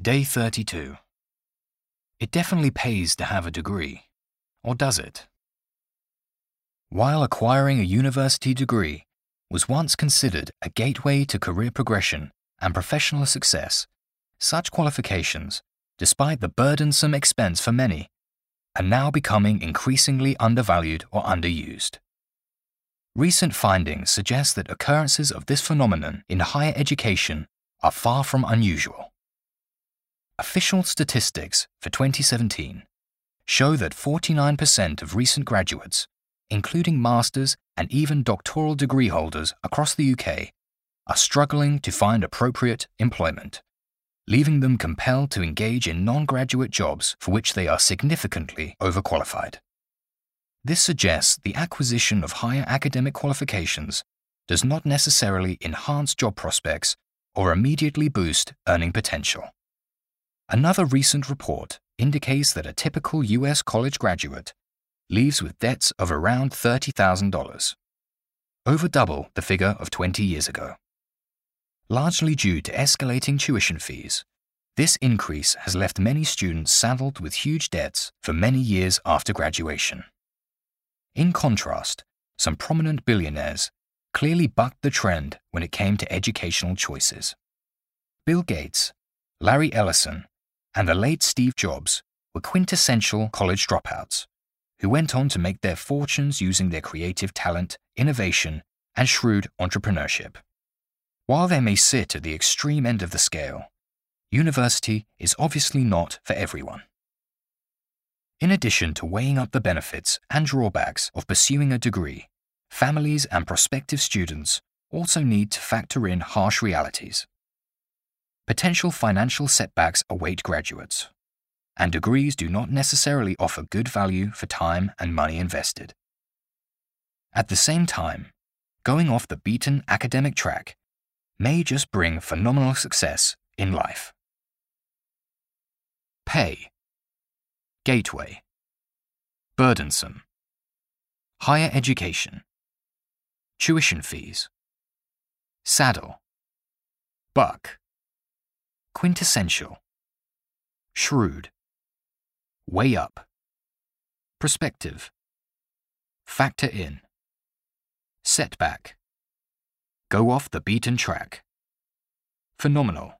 Day 32. It definitely pays to have a degree. Or does it? While acquiring a university degree was once considered a gateway to career progression and professional success, such qualifications, despite the burdensome expense for many, are now becoming increasingly undervalued or underused. Recent findings suggest that occurrences of this phenomenon in higher education are far from unusual. Official statistics for 2017 show that 49% of recent graduates, including master's and even doctoral degree holders across the UK, are struggling to find appropriate employment, leaving them compelled to engage in non graduate jobs for which they are significantly overqualified. This suggests the acquisition of higher academic qualifications does not necessarily enhance job prospects or immediately boost earning potential. Another recent report indicates that a typical US college graduate leaves with debts of around $30,000, over double the figure of 20 years ago. Largely due to escalating tuition fees, this increase has left many students saddled with huge debts for many years after graduation. In contrast, some prominent billionaires clearly bucked the trend when it came to educational choices. Bill Gates, Larry Ellison, and the late Steve Jobs were quintessential college dropouts who went on to make their fortunes using their creative talent, innovation, and shrewd entrepreneurship. While they may sit at the extreme end of the scale, university is obviously not for everyone. In addition to weighing up the benefits and drawbacks of pursuing a degree, families and prospective students also need to factor in harsh realities. Potential financial setbacks await graduates, and degrees do not necessarily offer good value for time and money invested. At the same time, going off the beaten academic track may just bring phenomenal success in life. Pay. Gateway. Burdensome. Higher education. Tuition fees. Saddle. Buck Quintessential. Shrewd. Weigh up. Perspective. Factor in. Setback. Go off the beaten track. Phenomenal